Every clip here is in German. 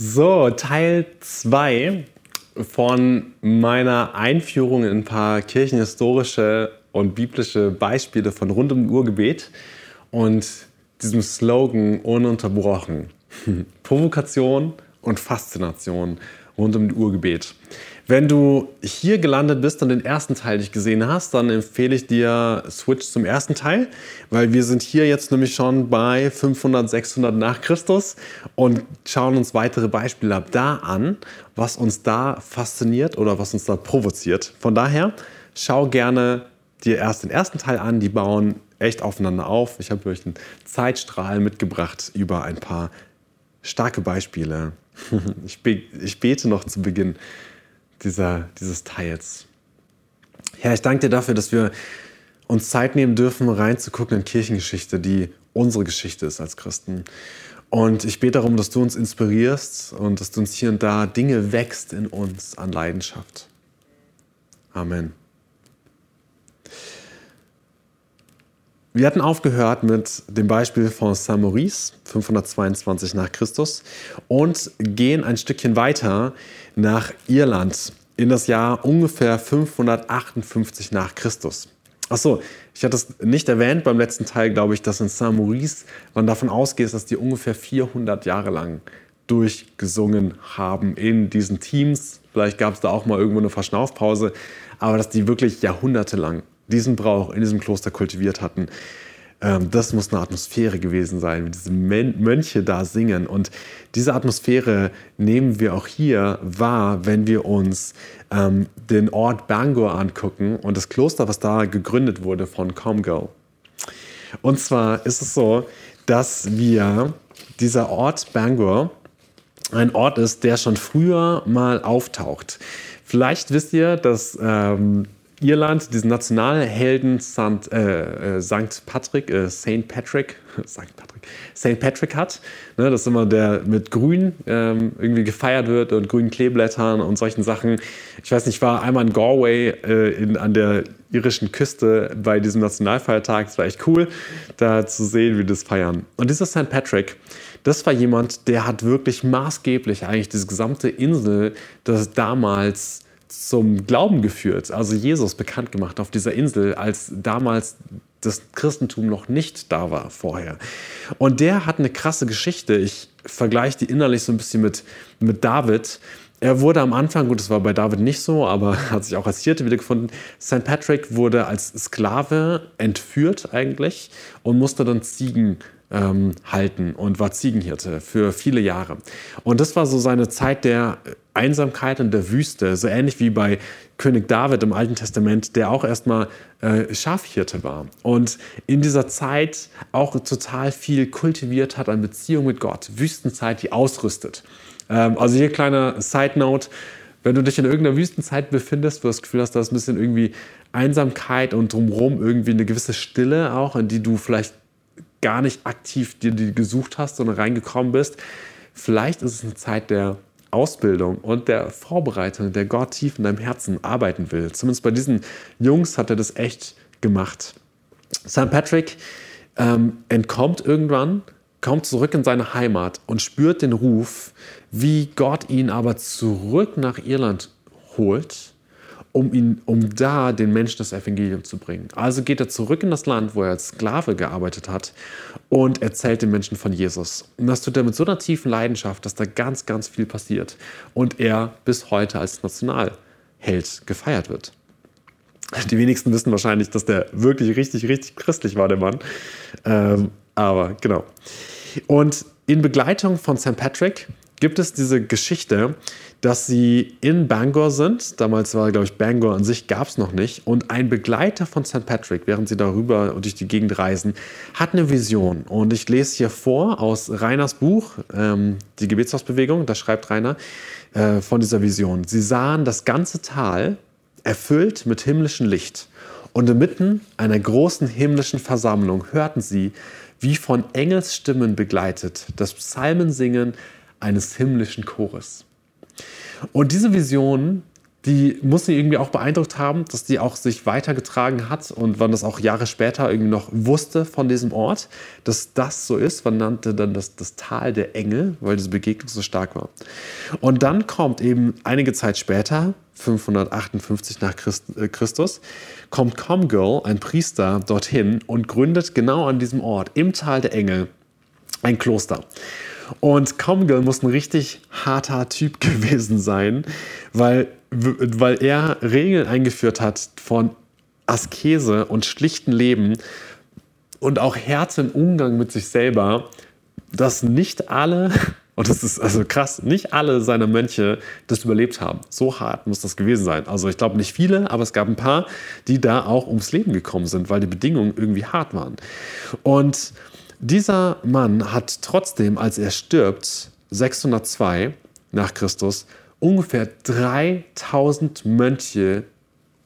So, Teil 2 von meiner Einführung in ein paar kirchenhistorische und biblische Beispiele von rund um Urgebet und diesem Slogan ununterbrochen. Provokation und Faszination rund um Urgebet. Wenn du hier gelandet bist und den ersten Teil nicht gesehen hast, dann empfehle ich dir Switch zum ersten Teil, weil wir sind hier jetzt nämlich schon bei 500, 600 nach Christus und schauen uns weitere Beispiele ab da an, was uns da fasziniert oder was uns da provoziert. Von daher schau gerne dir erst den ersten Teil an, die bauen echt aufeinander auf. Ich habe euch einen Zeitstrahl mitgebracht über ein paar starke Beispiele. Ich, bete noch zu Beginn dieser, dieses Teils. Herr, ich danke dir dafür, dass wir uns Zeit nehmen dürfen, reinzugucken in Kirchengeschichte, die unsere Geschichte ist als Christen. Und ich bete darum, dass du uns inspirierst und dass du uns hier und da Dinge wächst in uns an Leidenschaft. Amen. Wir hatten aufgehört mit dem Beispiel von Saint-Maurice, 522 nach Christus, und gehen ein Stückchen weiter nach Irland in das Jahr ungefähr 558 nach Christus. Achso, ich hatte es nicht erwähnt beim letzten Teil, glaube ich, dass in Saint-Maurice man davon ausgeht, dass die ungefähr 400 Jahre lang durchgesungen haben in diesen Teams. Vielleicht gab es da auch mal irgendwo eine Verschnaufpause, aber dass die wirklich jahrhundertelang diesen Brauch in diesem Kloster kultiviert hatten. Ähm, das muss eine Atmosphäre gewesen sein, wie diese Mönche da singen. Und diese Atmosphäre nehmen wir auch hier wahr, wenn wir uns ähm, den Ort Bangor angucken und das Kloster, was da gegründet wurde von Comgo. Und zwar ist es so, dass wir dieser Ort Bangor ein Ort ist, der schon früher mal auftaucht. Vielleicht wisst ihr, dass ähm, Irland diesen Nationalhelden St. Äh, äh. Patrick, äh, St. Patrick, St. Patrick, St. Patrick hat. Ne, das ist immer der mit Grün ähm, irgendwie gefeiert wird und grünen Kleeblättern und solchen Sachen. Ich weiß nicht, ich war einmal in Galway äh, in, an der irischen Küste bei diesem Nationalfeiertag. Es war echt cool, da zu sehen, wie das feiern. Und dieser St. Patrick, das war jemand, der hat wirklich maßgeblich eigentlich diese gesamte Insel, das damals zum Glauben geführt, also Jesus bekannt gemacht auf dieser Insel, als damals das Christentum noch nicht da war vorher. Und der hat eine krasse Geschichte. Ich vergleiche die innerlich so ein bisschen mit, mit David. Er wurde am Anfang, gut, das war bei David nicht so, aber hat sich auch als Hirte wiedergefunden. St. Patrick wurde als Sklave entführt eigentlich und musste dann Ziegen ähm, halten und war Ziegenhirte für viele Jahre. Und das war so seine Zeit der Einsamkeit und der Wüste, so ähnlich wie bei König David im Alten Testament, der auch erstmal äh, Schafhirte war und in dieser Zeit auch total viel kultiviert hat an Beziehung mit Gott. Wüstenzeit, die ausrüstet. Ähm, also hier kleiner Side Note. Wenn du dich in irgendeiner Wüstenzeit befindest, wo du das Gefühl hast, da ist ein bisschen irgendwie Einsamkeit und drumherum irgendwie eine gewisse Stille auch, in die du vielleicht gar nicht aktiv dir die gesucht hast, sondern reingekommen bist. Vielleicht ist es eine Zeit der Ausbildung und der Vorbereitung, der Gott tief in deinem Herzen arbeiten will. Zumindest bei diesen Jungs hat er das echt gemacht. St. Patrick ähm, entkommt irgendwann, kommt zurück in seine Heimat und spürt den Ruf, wie Gott ihn aber zurück nach Irland holt um, ihn, um da den Menschen das Evangelium zu bringen. Also geht er zurück in das Land, wo er als Sklave gearbeitet hat und erzählt den Menschen von Jesus. Und das tut er mit so einer tiefen Leidenschaft, dass da ganz, ganz viel passiert. Und er bis heute als Nationalheld gefeiert wird. Die wenigsten wissen wahrscheinlich, dass der wirklich richtig, richtig christlich war, der Mann. Ähm, aber genau. Und in Begleitung von St. Patrick gibt es diese Geschichte, dass sie in Bangor sind. Damals war, glaube ich, Bangor an sich gab es noch nicht. Und ein Begleiter von St. Patrick, während sie darüber durch die Gegend reisen, hat eine Vision. Und ich lese hier vor aus Rainers Buch, ähm, Die Gebetshausbewegung, da schreibt Rainer äh, von dieser Vision. Sie sahen das ganze Tal erfüllt mit himmlischem Licht. Und inmitten einer großen himmlischen Versammlung hörten sie, wie von Engelsstimmen begleitet, das Psalmensingen eines himmlischen Chores. Und diese Vision die muss sie irgendwie auch beeindruckt haben, dass die auch sich weitergetragen hat und wann das auch Jahre später irgendwie noch wusste von diesem Ort, dass das so ist. Man nannte dann das, das Tal der Engel, weil diese Begegnung so stark war. Und dann kommt eben einige Zeit später, 558 nach äh, Christus, kommt Comgirl, ein Priester, dorthin und gründet genau an diesem Ort, im Tal der Engel, ein Kloster. Und Comgirl muss ein richtig harter Typ gewesen sein, weil, weil er Regeln eingeführt hat von Askese und schlichten Leben und auch Härte im Umgang mit sich selber, dass nicht alle, und das ist also krass, nicht alle seiner Mönche das überlebt haben. So hart muss das gewesen sein. Also ich glaube nicht viele, aber es gab ein paar, die da auch ums Leben gekommen sind, weil die Bedingungen irgendwie hart waren. Und dieser Mann hat trotzdem, als er stirbt, 602 nach Christus, ungefähr 3000 Mönche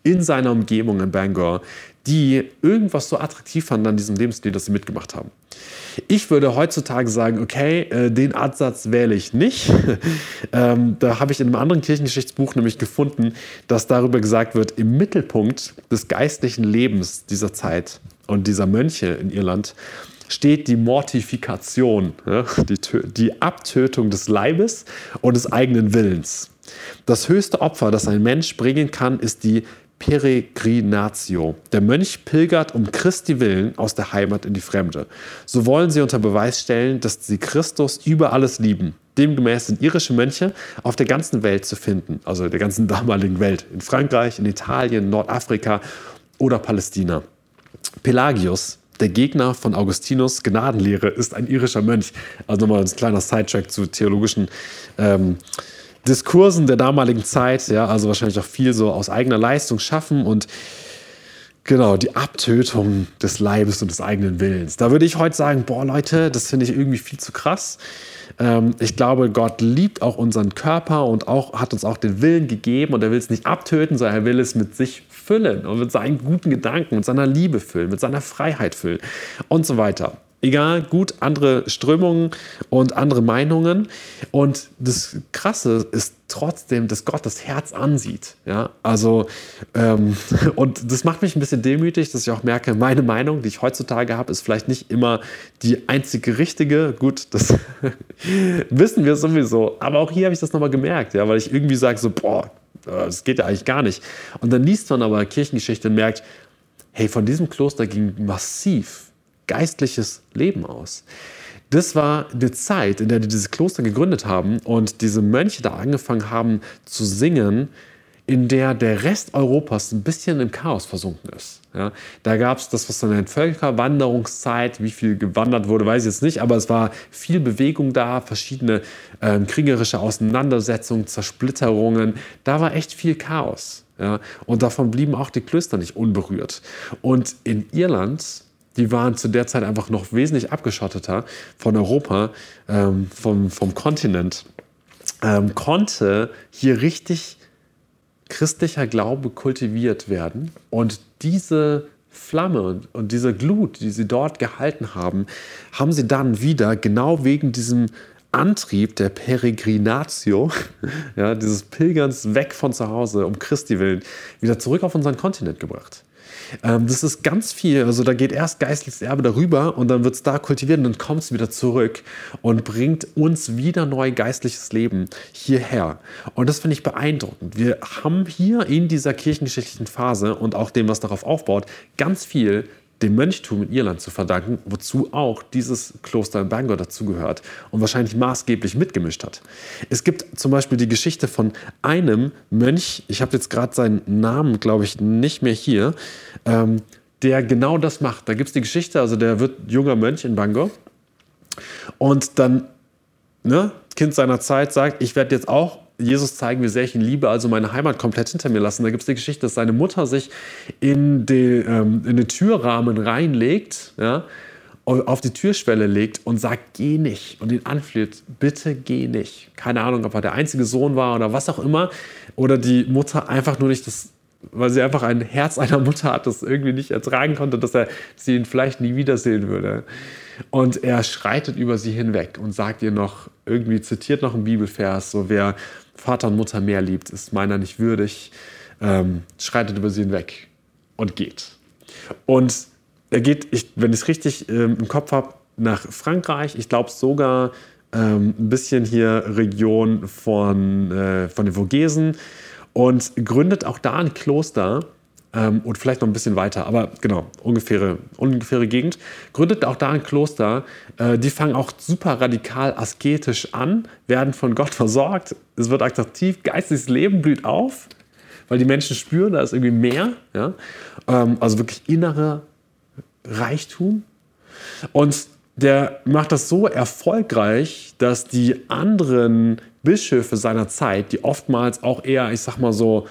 in seiner Umgebung in Bangor, die irgendwas so attraktiv fanden an diesem Lebensstil, dass sie mitgemacht haben. Ich würde heutzutage sagen, okay, äh, den Absatz wähle ich nicht. ähm, da habe ich in einem anderen Kirchengeschichtsbuch nämlich gefunden, dass darüber gesagt wird, im Mittelpunkt des geistlichen Lebens dieser Zeit und dieser Mönche in Irland steht die Mortifikation, die, die Abtötung des Leibes und des eigenen Willens. Das höchste Opfer, das ein Mensch bringen kann, ist die Peregrinatio. Der Mönch pilgert um Christi willen aus der Heimat in die Fremde. So wollen sie unter Beweis stellen, dass sie Christus über alles lieben. Demgemäß sind irische Mönche auf der ganzen Welt zu finden, also der ganzen damaligen Welt, in Frankreich, in Italien, Nordafrika oder Palästina. Pelagius, der Gegner von Augustinus Gnadenlehre ist ein irischer Mönch. Also nochmal ein kleiner Sidetrack zu theologischen ähm, Diskursen der damaligen Zeit. Ja, also wahrscheinlich auch viel so aus eigener Leistung schaffen und Genau, die Abtötung des Leibes und des eigenen Willens. Da würde ich heute sagen, boah Leute, das finde ich irgendwie viel zu krass. Ähm, ich glaube, Gott liebt auch unseren Körper und auch, hat uns auch den Willen gegeben und er will es nicht abtöten, sondern er will es mit sich füllen und mit seinen guten Gedanken, mit seiner Liebe füllen, mit seiner Freiheit füllen und so weiter. Egal, gut, andere Strömungen und andere Meinungen. Und das Krasse ist trotzdem, dass Gott das Herz ansieht. Ja, also, ähm, und das macht mich ein bisschen demütig, dass ich auch merke, meine Meinung, die ich heutzutage habe, ist vielleicht nicht immer die einzige richtige. Gut, das wissen wir sowieso. Aber auch hier habe ich das nochmal gemerkt, ja, weil ich irgendwie sage so, boah, das geht ja eigentlich gar nicht. Und dann liest man aber Kirchengeschichte und merkt, hey, von diesem Kloster ging massiv geistliches Leben aus. Das war eine Zeit, in der die dieses Kloster gegründet haben und diese Mönche da angefangen haben zu singen, in der der Rest Europas ein bisschen im Chaos versunken ist. Ja, da gab es das, was dann nennt Völkerwanderungszeit, wie viel gewandert wurde, weiß ich jetzt nicht, aber es war viel Bewegung da, verschiedene äh, kriegerische Auseinandersetzungen, Zersplitterungen. Da war echt viel Chaos. Ja, und davon blieben auch die Klöster nicht unberührt. Und in Irland die waren zu der Zeit einfach noch wesentlich abgeschotteter von Europa, ähm, vom, vom Kontinent, ähm, konnte hier richtig christlicher Glaube kultiviert werden. Und diese Flamme und, und diese Glut, die sie dort gehalten haben, haben sie dann wieder genau wegen diesem Antrieb der Peregrinatio, ja, dieses Pilgerns weg von zu Hause um Christi willen, wieder zurück auf unseren Kontinent gebracht. Ähm, das ist ganz viel. Also da geht erst geistliches Erbe darüber und dann wird es da kultiviert und dann kommt es wieder zurück und bringt uns wieder neu geistliches Leben hierher. Und das finde ich beeindruckend. Wir haben hier in dieser kirchengeschichtlichen Phase und auch dem, was darauf aufbaut, ganz viel dem Mönchtum in Irland zu verdanken, wozu auch dieses Kloster in Bangor dazugehört und wahrscheinlich maßgeblich mitgemischt hat. Es gibt zum Beispiel die Geschichte von einem Mönch, ich habe jetzt gerade seinen Namen, glaube ich, nicht mehr hier, ähm, der genau das macht. Da gibt es die Geschichte, also der wird junger Mönch in Bangor und dann, ne, Kind seiner Zeit sagt, ich werde jetzt auch Jesus zeigen, wie sehr ich ihn liebe, also meine Heimat komplett hinter mir lassen. Da gibt es die Geschichte, dass seine Mutter sich in, die, ähm, in den Türrahmen reinlegt, ja, auf die Türschwelle legt und sagt, geh nicht. Und ihn anfleht, bitte geh nicht. Keine Ahnung, ob er der einzige Sohn war oder was auch immer. Oder die Mutter einfach nur nicht das weil sie einfach ein Herz einer Mutter hat, das irgendwie nicht ertragen konnte, dass er sie ihn vielleicht nie wiedersehen würde. Und er schreitet über sie hinweg und sagt ihr noch, irgendwie zitiert noch einen Bibelvers, so wer Vater und Mutter mehr liebt, ist meiner nicht würdig, ähm, schreitet über sie hinweg und geht. Und er geht, ich, wenn ich es richtig ähm, im Kopf habe, nach Frankreich, ich glaube sogar ähm, ein bisschen hier Region von, äh, von den Vogesen und gründet auch da ein Kloster ähm, und vielleicht noch ein bisschen weiter, aber genau, ungefähre, ungefähre Gegend. Gründet auch da ein Kloster. Äh, die fangen auch super radikal asketisch an, werden von Gott versorgt. Es wird attraktiv, geistiges Leben blüht auf, weil die Menschen spüren, da ist irgendwie mehr. Ja? Ähm, also wirklich innerer Reichtum. Und der macht das so erfolgreich, dass die anderen Bischöfe seiner Zeit, die oftmals auch eher, ich sag mal so,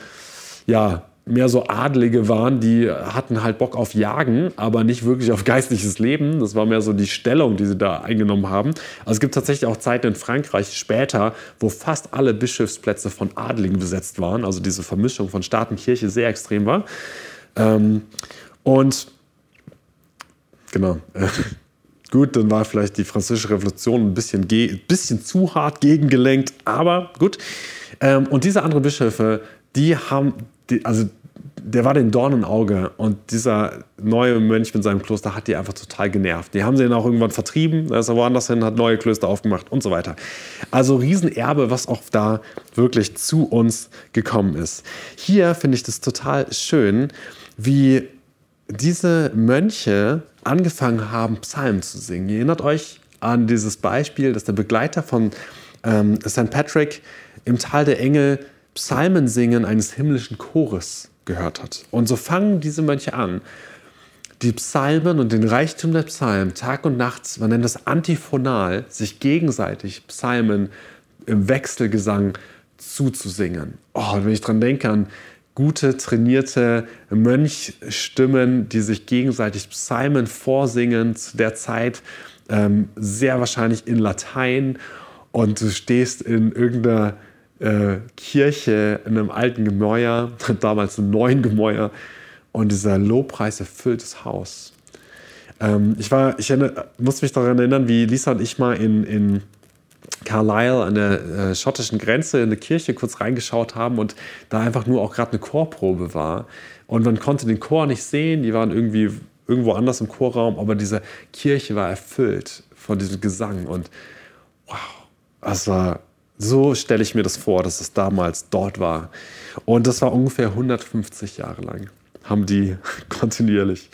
ja, mehr so Adlige waren, die hatten halt Bock auf Jagen, aber nicht wirklich auf geistliches Leben. Das war mehr so die Stellung, die sie da eingenommen haben. Also es gibt tatsächlich auch Zeiten in Frankreich später, wo fast alle Bischofsplätze von Adligen besetzt waren. Also diese Vermischung von Staat und Kirche sehr extrem war. Ähm, und genau. Gut, dann war vielleicht die französische Revolution ein bisschen, bisschen zu hart gegengelenkt, aber gut. Ähm, und diese anderen Bischöfe, die haben, die, also der war den Dorn im Auge und dieser neue Mönch mit seinem Kloster hat die einfach total genervt. Die haben sie dann auch irgendwann vertrieben, da ist er woanders hin, hat neue Klöster aufgemacht und so weiter. Also Riesenerbe, was auch da wirklich zu uns gekommen ist. Hier finde ich das total schön, wie diese Mönche angefangen haben, Psalmen zu singen. Ihr erinnert euch an dieses Beispiel, dass der Begleiter von ähm, St. Patrick im Tal der Engel Psalmen singen eines himmlischen Chores gehört hat. Und so fangen diese Mönche an, die Psalmen und den Reichtum der Psalmen Tag und Nacht, man nennt das antiphonal, sich gegenseitig Psalmen im Wechselgesang zuzusingen. Oh, wenn ich dran denke an gute, trainierte Mönchstimmen, die sich gegenseitig Psalmen vorsingen, zu der Zeit ähm, sehr wahrscheinlich in Latein. Und du stehst in irgendeiner äh, Kirche, in einem alten Gemäuer, damals einem neuen Gemäuer, und dieser Lobpreis erfüllt das Haus. Ähm, ich war, ich erinnere, muss mich daran erinnern, wie Lisa und ich mal in, in Carlisle an der äh, schottischen Grenze in eine Kirche kurz reingeschaut haben und da einfach nur auch gerade eine Chorprobe war. Und man konnte den Chor nicht sehen, die waren irgendwie irgendwo anders im Chorraum, aber diese Kirche war erfüllt von diesem Gesang. Und wow, das war, so stelle ich mir das vor, dass es damals dort war. Und das war ungefähr 150 Jahre lang, haben die kontinuierlich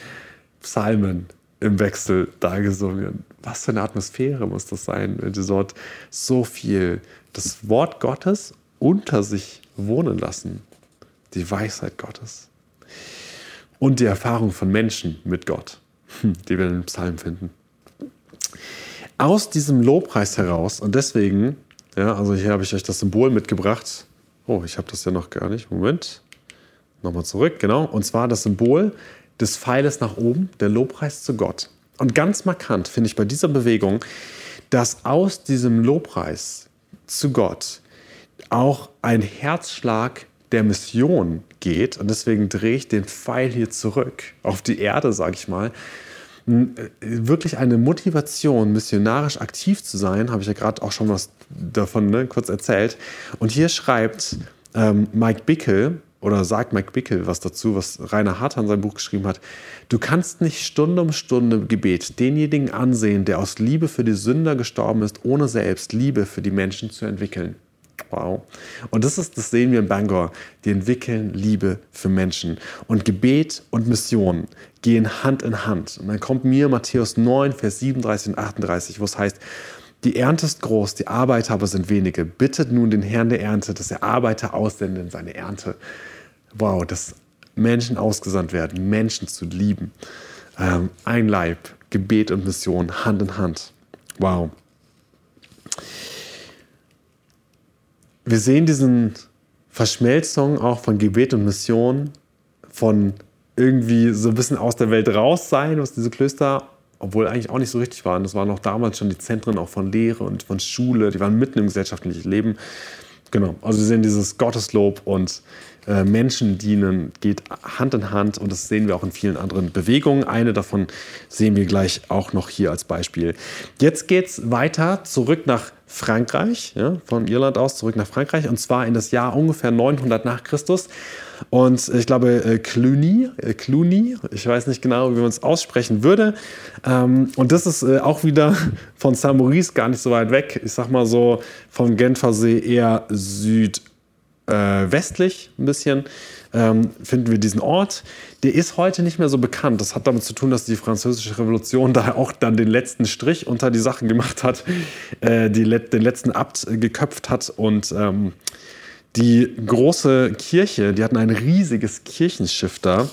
Psalmen im Wechsel da gesungen. Was für eine Atmosphäre muss das sein, wenn sie dort so viel das Wort Gottes unter sich wohnen lassen. Die Weisheit Gottes. Und die Erfahrung von Menschen mit Gott, hm, die wir in den Psalmen finden. Aus diesem Lobpreis heraus, und deswegen, ja, also hier habe ich euch das Symbol mitgebracht. Oh, ich habe das ja noch gar nicht. Moment. Nochmal zurück, genau. Und zwar das Symbol des Pfeiles nach oben, der Lobpreis zu Gott. Und ganz markant finde ich bei dieser Bewegung, dass aus diesem Lobpreis zu Gott auch ein Herzschlag der Mission geht. Und deswegen drehe ich den Pfeil hier zurück auf die Erde, sage ich mal. Wirklich eine Motivation, missionarisch aktiv zu sein, habe ich ja gerade auch schon was davon ne, kurz erzählt. Und hier schreibt ähm, Mike Bickel, oder sagt Mike Bickel was dazu, was Rainer Hartmann in seinem Buch geschrieben hat. Du kannst nicht Stunde um Stunde Gebet denjenigen ansehen, der aus Liebe für die Sünder gestorben ist, ohne selbst Liebe für die Menschen zu entwickeln. Wow. Und das ist, das sehen wir in Bangor. Die entwickeln Liebe für Menschen. Und Gebet und Mission gehen Hand in Hand. Und dann kommt mir Matthäus 9, Vers 37 und 38, wo es heißt, die Ernte ist groß, die Arbeiter aber sind wenige. Bittet nun den Herrn der Ernte, dass er Arbeiter aussende in seine Ernte. Wow, dass Menschen ausgesandt werden, Menschen zu lieben. Ähm, ein Leib, Gebet und Mission, Hand in Hand. Wow. Wir sehen diesen Verschmelzung auch von Gebet und Mission, von irgendwie so ein bisschen aus der Welt raus sein, was diese Klöster obwohl eigentlich auch nicht so richtig waren. Das waren auch damals schon die Zentren auch von Lehre und von Schule, die waren mitten im gesellschaftlichen Leben. Genau, also wir sehen dieses Gotteslob und äh, Menschen dienen, geht Hand in Hand und das sehen wir auch in vielen anderen Bewegungen. Eine davon sehen wir gleich auch noch hier als Beispiel. Jetzt geht es weiter zurück nach Frankreich, ja, von Irland aus zurück nach Frankreich und zwar in das Jahr ungefähr 900 nach Christus. Und ich glaube, äh, Cluny, äh, Cluny, ich weiß nicht genau, wie man es aussprechen würde. Ähm, und das ist äh, auch wieder von Saint-Maurice gar nicht so weit weg. Ich sag mal so von Genfersee eher südwestlich ein bisschen. Ähm, finden wir diesen Ort. Der ist heute nicht mehr so bekannt. Das hat damit zu tun, dass die Französische Revolution da auch dann den letzten Strich unter die Sachen gemacht hat, äh, die, den letzten Abt geköpft hat und ähm, die große Kirche, die hatten ein riesiges Kirchenschiff da.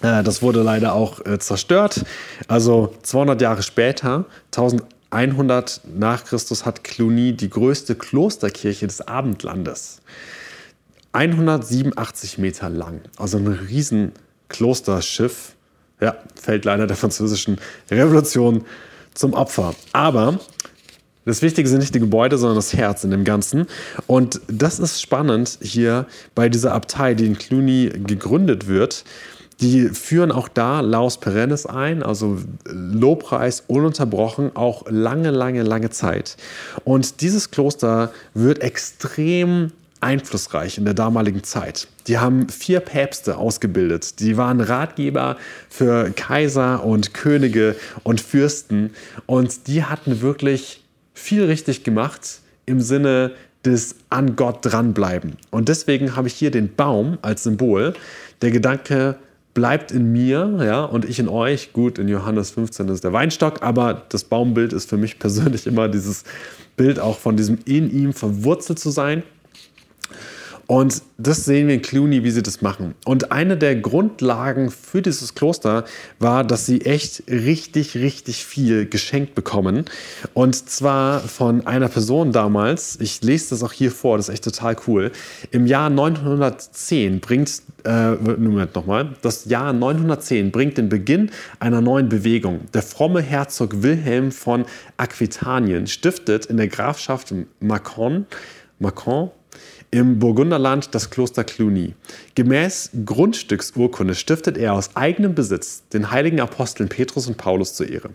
Äh, das wurde leider auch äh, zerstört. Also 200 Jahre später, 1100 nach Christus, hat Cluny die größte Klosterkirche des Abendlandes. 187 Meter lang, also ein riesen Klosterschiff. Ja, fällt leider der französischen Revolution zum Opfer. Aber das Wichtige sind nicht die Gebäude, sondern das Herz in dem Ganzen. Und das ist spannend hier bei dieser Abtei, die in Cluny gegründet wird. Die führen auch da Laus Perennis ein, also Lobpreis ununterbrochen, auch lange, lange, lange Zeit. Und dieses Kloster wird extrem einflussreich in der damaligen Zeit. Die haben vier Päpste ausgebildet. Die waren Ratgeber für Kaiser und Könige und Fürsten. Und die hatten wirklich viel richtig gemacht im Sinne des an Gott dranbleiben. Und deswegen habe ich hier den Baum als Symbol. Der Gedanke bleibt in mir ja, und ich in euch. Gut, in Johannes 15 ist der Weinstock, aber das Baumbild ist für mich persönlich immer dieses Bild auch von diesem in ihm verwurzelt zu sein. Und das sehen wir in Cluny, wie sie das machen. Und eine der Grundlagen für dieses Kloster war, dass sie echt richtig, richtig viel geschenkt bekommen. Und zwar von einer Person damals, ich lese das auch hier vor, das ist echt total cool. Im Jahr 910 bringt, äh, Moment nochmal, das Jahr 910 bringt den Beginn einer neuen Bewegung. Der fromme Herzog Wilhelm von Aquitanien stiftet in der Grafschaft Macon, Macon im Burgunderland das Kloster Cluny. Gemäß Grundstücksurkunde stiftet er aus eigenem Besitz den heiligen Aposteln Petrus und Paulus zur Ehre.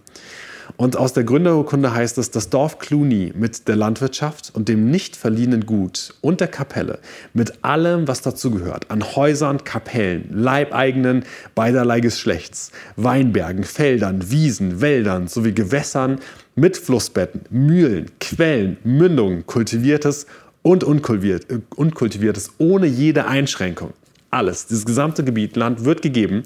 Und aus der Gründerurkunde heißt es, das Dorf Cluny mit der Landwirtschaft und dem nicht verliehenen Gut und der Kapelle, mit allem, was dazugehört, an Häusern, Kapellen, Leibeigenen beiderlei Geschlechts, Weinbergen, Feldern, Wiesen, Wäldern sowie Gewässern mit Flussbetten, Mühlen, Quellen, Mündungen, kultiviertes und unkultiviert, äh, unkultiviertes, ohne jede Einschränkung. Alles, dieses gesamte Gebiet, Land wird gegeben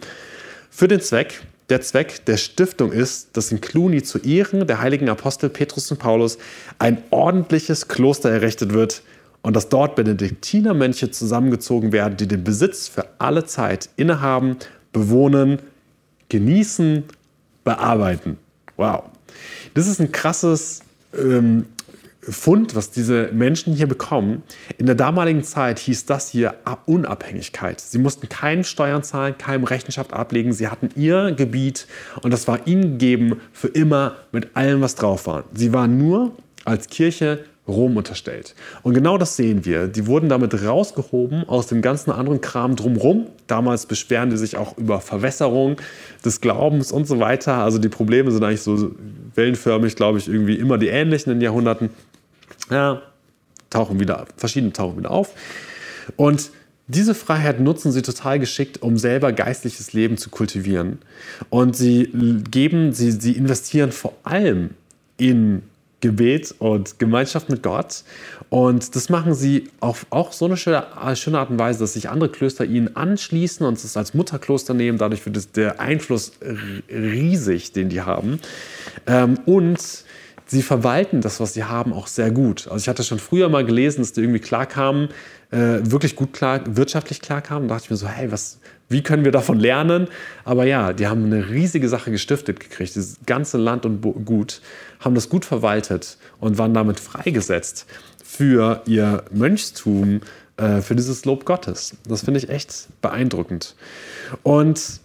für den Zweck. Der Zweck der Stiftung ist, dass in Cluny zu Ehren der heiligen Apostel Petrus und Paulus ein ordentliches Kloster errichtet wird und dass dort Benediktinermönche zusammengezogen werden, die den Besitz für alle Zeit innehaben, bewohnen, genießen, bearbeiten. Wow. Das ist ein krasses ähm, Fund, was diese Menschen hier bekommen, in der damaligen Zeit hieß das hier Unabhängigkeit. Sie mussten keine Steuern zahlen, keine Rechenschaft ablegen. Sie hatten ihr Gebiet und das war ihnen gegeben für immer mit allem, was drauf war. Sie waren nur als Kirche Rom unterstellt. Und genau das sehen wir. Die wurden damit rausgehoben aus dem ganzen anderen Kram drumherum. Damals beschweren die sich auch über Verwässerung des Glaubens und so weiter. Also die Probleme sind eigentlich so wellenförmig, glaube ich, irgendwie immer die ähnlichen in den Jahrhunderten ja, tauchen wieder, verschiedene tauchen wieder auf. Und diese Freiheit nutzen sie total geschickt, um selber geistliches Leben zu kultivieren. Und sie geben, sie, sie investieren vor allem in Gebet und Gemeinschaft mit Gott. Und das machen sie auf auch so eine schöne, schöne Art und Weise, dass sich andere Klöster ihnen anschließen und es als Mutterkloster nehmen. Dadurch wird der Einfluss riesig, den die haben. Ähm, und sie verwalten das, was sie haben, auch sehr gut. Also ich hatte schon früher mal gelesen, dass die irgendwie klarkamen, äh, wirklich gut klar, wirtschaftlich klarkamen. Da dachte ich mir so, hey, was, wie können wir davon lernen? Aber ja, die haben eine riesige Sache gestiftet gekriegt. Das ganze Land und Gut haben das gut verwaltet und waren damit freigesetzt für ihr Mönchstum, äh, für dieses Lob Gottes. Das finde ich echt beeindruckend. Und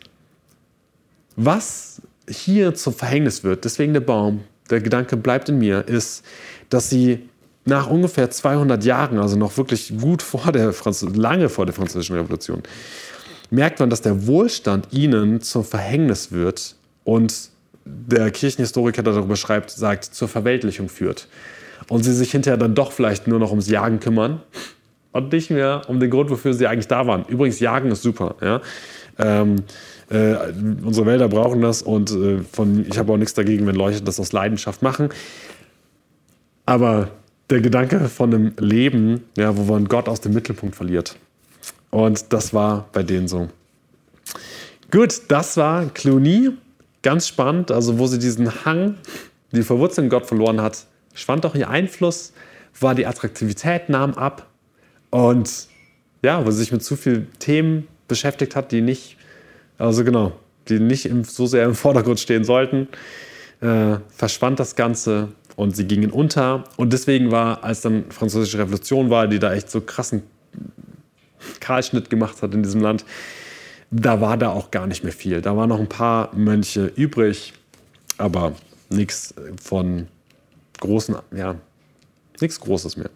was hier zum Verhängnis wird, deswegen der Baum, der Gedanke bleibt in mir, ist, dass sie nach ungefähr 200 Jahren, also noch wirklich gut vor der Franz lange vor der Französischen Revolution, merkt man, dass der Wohlstand ihnen zum Verhängnis wird und der Kirchenhistoriker, der darüber schreibt, sagt, zur Verweltlichung führt. Und sie sich hinterher dann doch vielleicht nur noch ums Jagen kümmern und nicht mehr um den Grund, wofür sie eigentlich da waren. Übrigens, Jagen ist super. Ja? Ähm, äh, unsere Wälder brauchen das und äh, von, ich habe auch nichts dagegen, wenn Leute das aus Leidenschaft machen. Aber der Gedanke von einem Leben, ja, wo man Gott aus dem Mittelpunkt verliert. Und das war bei denen so. Gut, das war Cluny. Ganz spannend, also wo sie diesen Hang, die Verwurzelung Gott verloren hat, schwand auch ihr Einfluss, war die Attraktivität, nahm ab. Und ja, wo sie sich mit zu vielen Themen beschäftigt hat, die nicht, also genau, die nicht im, so sehr im Vordergrund stehen sollten, äh, verschwand das Ganze und sie gingen unter. Und deswegen war, als dann Französische Revolution war, die da echt so krassen Kahlschnitt gemacht hat in diesem Land, da war da auch gar nicht mehr viel. Da waren noch ein paar Mönche übrig, aber nichts von großen, ja, nichts Großes mehr.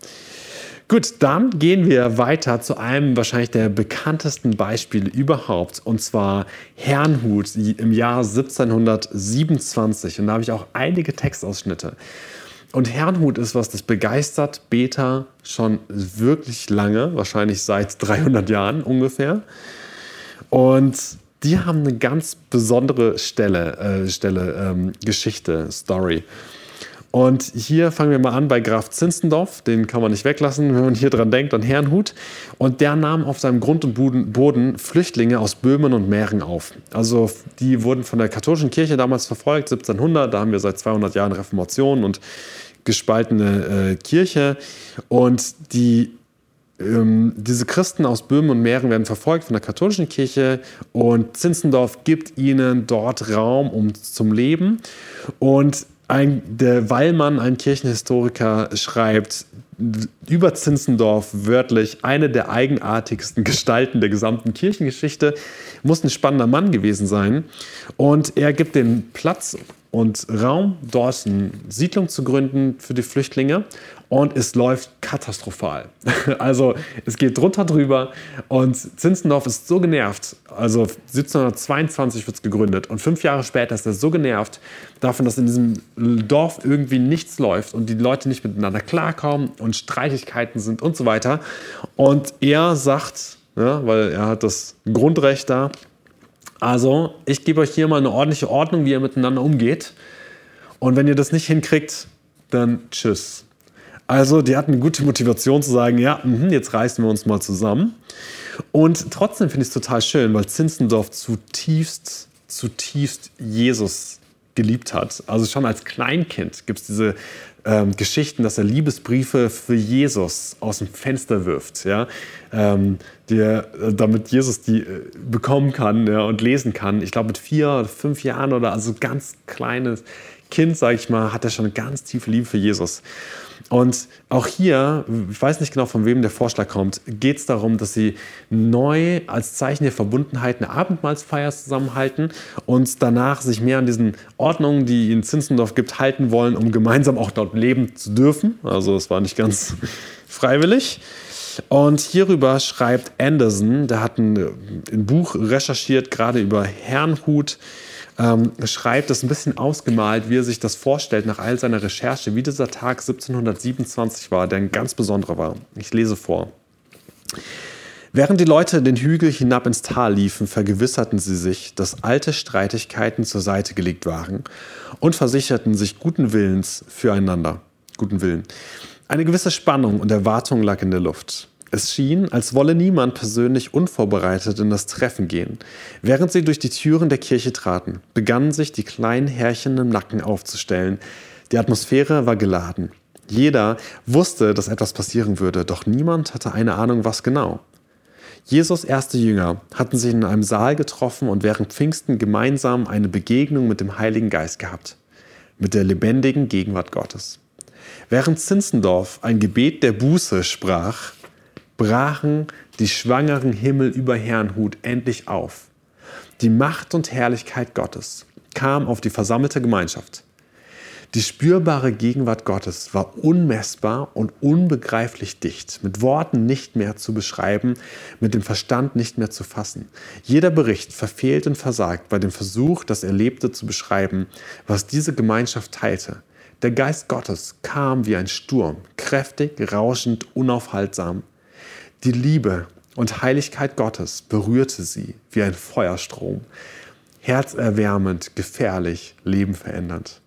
Gut, dann gehen wir weiter zu einem wahrscheinlich der bekanntesten Beispiele überhaupt, und zwar Herrnhut im Jahr 1727. Und da habe ich auch einige Textausschnitte. Und Herrnhut ist was, das begeistert Beta schon wirklich lange, wahrscheinlich seit 300 Jahren ungefähr. Und die haben eine ganz besondere Stelle, äh, Stelle ähm, Geschichte, Story. Und hier fangen wir mal an bei Graf Zinzendorf, den kann man nicht weglassen, wenn man hier dran denkt, an Herrnhut. Und der nahm auf seinem Grund und Boden Flüchtlinge aus Böhmen und Mähren auf. Also die wurden von der katholischen Kirche damals verfolgt, 1700, da haben wir seit 200 Jahren Reformation und gespaltene äh, Kirche. Und die ähm, diese Christen aus Böhmen und Mähren werden verfolgt von der katholischen Kirche und Zinzendorf gibt ihnen dort Raum um, zum Leben. Und ein, der Wallmann, ein Kirchenhistoriker, schreibt über Zinzendorf wörtlich eine der eigenartigsten Gestalten der gesamten Kirchengeschichte. Muss ein spannender Mann gewesen sein. Und er gibt den Platz und Raum, dort eine Siedlung zu gründen für die Flüchtlinge. Und es läuft katastrophal. Also es geht drunter drüber und Zinzendorf ist so genervt. Also 1722 wird es gegründet und fünf Jahre später ist er so genervt davon, dass in diesem Dorf irgendwie nichts läuft und die Leute nicht miteinander klarkommen und Streitigkeiten sind und so weiter. Und er sagt, ja, weil er hat das Grundrecht da, also, ich gebe euch hier mal eine ordentliche Ordnung, wie ihr miteinander umgeht. Und wenn ihr das nicht hinkriegt, dann tschüss. Also, die hatten eine gute Motivation zu sagen, ja, mh, jetzt reißen wir uns mal zusammen. Und trotzdem finde ich es total schön, weil Zinzendorf zutiefst, zutiefst Jesus geliebt hat. Also schon als Kleinkind gibt es diese ähm, Geschichten, dass er Liebesbriefe für Jesus aus dem Fenster wirft, ja, ähm, der, äh, damit Jesus die äh, bekommen kann ja, und lesen kann. Ich glaube mit vier oder fünf Jahren oder also ganz kleines Kind, sage ich mal, hat er schon eine ganz tiefe Liebe für Jesus. Und auch hier, ich weiß nicht genau, von wem der Vorschlag kommt, geht es darum, dass sie neu als Zeichen der Verbundenheit eine Abendmahlsfeier zusammenhalten und danach sich mehr an diesen Ordnungen, die in Zinzendorf gibt, halten wollen, um gemeinsam auch dort leben zu dürfen. Also es war nicht ganz freiwillig. Und hierüber schreibt Anderson, der hat ein, ein Buch recherchiert, gerade über Herrnhut, ähm, schreibt es ein bisschen ausgemalt, wie er sich das vorstellt nach all seiner Recherche, wie dieser Tag 1727 war, der ein ganz besonderer war. Ich lese vor. Während die Leute den Hügel hinab ins Tal liefen, vergewisserten sie sich, dass alte Streitigkeiten zur Seite gelegt waren und versicherten sich guten Willens füreinander. Guten Willen. Eine gewisse Spannung und Erwartung lag in der Luft. Es schien, als wolle niemand persönlich unvorbereitet in das Treffen gehen. Während sie durch die Türen der Kirche traten, begannen sich die kleinen Härchen im Nacken aufzustellen. Die Atmosphäre war geladen. Jeder wusste, dass etwas passieren würde, doch niemand hatte eine Ahnung, was genau. Jesus erste Jünger hatten sich in einem Saal getroffen und während Pfingsten gemeinsam eine Begegnung mit dem Heiligen Geist gehabt, mit der lebendigen Gegenwart Gottes. Während Zinzendorf ein Gebet der Buße sprach, brachen die schwangeren Himmel über Herrnhut endlich auf. Die Macht und Herrlichkeit Gottes kam auf die versammelte Gemeinschaft. Die spürbare Gegenwart Gottes war unmessbar und unbegreiflich dicht, mit Worten nicht mehr zu beschreiben, mit dem Verstand nicht mehr zu fassen. Jeder Bericht verfehlt und versagt bei dem Versuch, das Erlebte zu beschreiben, was diese Gemeinschaft teilte. Der Geist Gottes kam wie ein Sturm, kräftig, rauschend, unaufhaltsam. Die Liebe und Heiligkeit Gottes berührte sie wie ein Feuerstrom, herzerwärmend, gefährlich, lebenverändernd.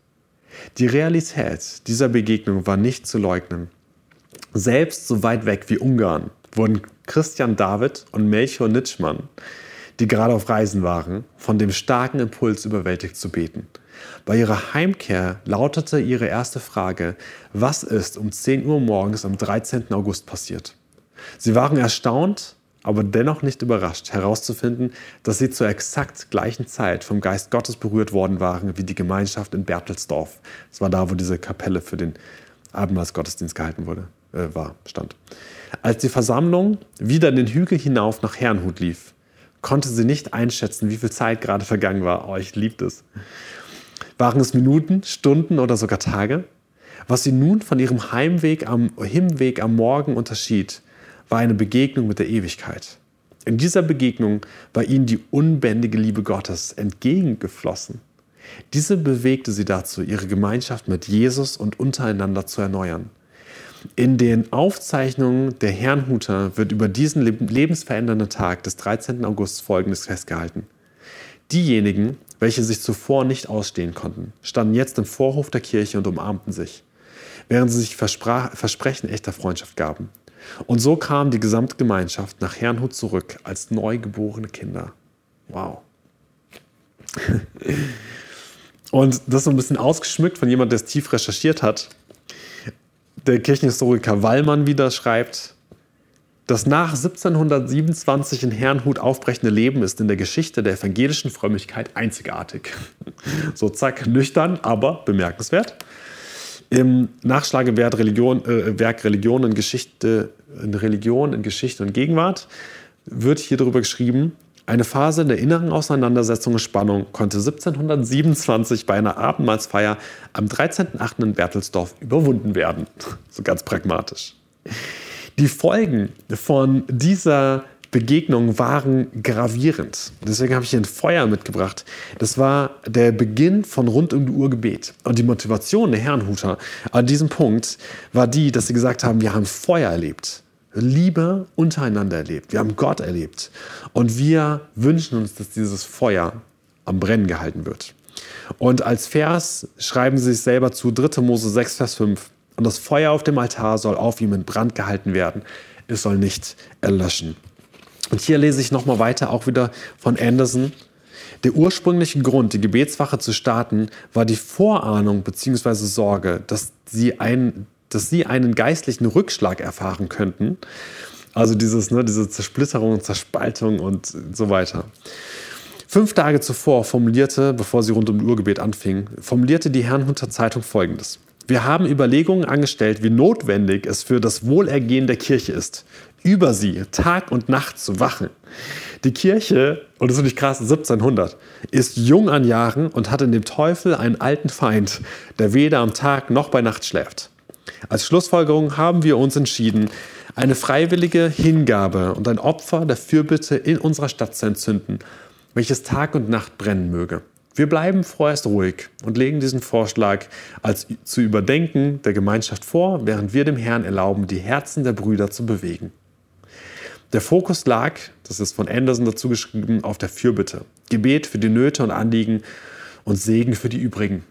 Die Realität dieser Begegnung war nicht zu leugnen. Selbst so weit weg wie Ungarn wurden Christian David und Melchior Nitschmann, die gerade auf Reisen waren, von dem starken Impuls überwältigt zu beten. Bei ihrer Heimkehr lautete ihre erste Frage, was ist um 10 Uhr morgens am 13. August passiert? Sie waren erstaunt, aber dennoch nicht überrascht, herauszufinden, dass sie zur exakt gleichen Zeit vom Geist Gottes berührt worden waren wie die Gemeinschaft in Bertelsdorf. Das war da, wo diese Kapelle für den Abendmahlsgottesdienst gehalten wurde, äh, war, stand. Als die Versammlung wieder den Hügel hinauf nach Herrnhut lief, konnte sie nicht einschätzen, wie viel Zeit gerade vergangen war. Oh, ich liebe es. Waren es Minuten, Stunden oder sogar Tage? Was sie nun von ihrem Heimweg am Hinweg am Morgen unterschied, war eine Begegnung mit der Ewigkeit. In dieser Begegnung war ihnen die unbändige Liebe Gottes entgegengeflossen. Diese bewegte sie dazu, ihre Gemeinschaft mit Jesus und untereinander zu erneuern. In den Aufzeichnungen der Herrnhuter wird über diesen lebensverändernden Tag des 13. August Folgendes festgehalten. Diejenigen, welche sich zuvor nicht ausstehen konnten, standen jetzt im Vorhof der Kirche und umarmten sich, während sie sich Versprechen echter Freundschaft gaben. Und so kam die gesamte Gemeinschaft nach Herrnhut zurück als neugeborene Kinder. Wow. Und das ist so ein bisschen ausgeschmückt von jemandem, der es tief recherchiert hat. Der Kirchenhistoriker Wallmann wieder schreibt, das nach 1727 in Herrnhut aufbrechende Leben ist in der Geschichte der evangelischen Frömmigkeit einzigartig. So zack, nüchtern, aber bemerkenswert. Im Nachschlagewerk Religion, äh, Religion in Geschichte, in Religion in Geschichte und Gegenwart wird hier darüber geschrieben, eine Phase der inneren Auseinandersetzung und Spannung konnte 1727 bei einer Abendmahlsfeier am 13.8. in Bertelsdorf überwunden werden. So ganz pragmatisch. Die Folgen von dieser Begegnungen waren gravierend. Deswegen habe ich hier ein Feuer mitgebracht. Das war der Beginn von rund um die Uhr Gebet. Und die Motivation der Herrenhuter an diesem Punkt war die, dass sie gesagt haben, wir haben Feuer erlebt. Liebe untereinander erlebt. Wir haben Gott erlebt. Und wir wünschen uns, dass dieses Feuer am Brennen gehalten wird. Und als Vers schreiben sie sich selber zu 3. Mose 6, Vers 5. Und das Feuer auf dem Altar soll auf ihm in Brand gehalten werden. Es soll nicht erlöschen. Und hier lese ich nochmal weiter, auch wieder von Anderson. Der ursprüngliche Grund, die Gebetswache zu starten, war die Vorahnung bzw. Sorge, dass sie, ein, dass sie einen geistlichen Rückschlag erfahren könnten. Also dieses, ne, diese Zersplitterung, Zerspaltung und so weiter. Fünf Tage zuvor formulierte, bevor sie rund um Urgebet anfing, formulierte die Herrnhuter Zeitung folgendes. Wir haben Überlegungen angestellt, wie notwendig es für das Wohlergehen der Kirche ist, über sie Tag und Nacht zu wachen. Die Kirche, und das ist nicht krass, 1700, ist jung an Jahren und hat in dem Teufel einen alten Feind, der weder am Tag noch bei Nacht schläft. Als Schlussfolgerung haben wir uns entschieden, eine freiwillige Hingabe und ein Opfer der Fürbitte in unserer Stadt zu entzünden, welches Tag und Nacht brennen möge. Wir bleiben vorerst ruhig und legen diesen Vorschlag als zu überdenken der Gemeinschaft vor, während wir dem Herrn erlauben, die Herzen der Brüder zu bewegen. Der Fokus lag, das ist von Anderson dazu geschrieben, auf der Fürbitte. Gebet für die Nöte und Anliegen und Segen für die übrigen.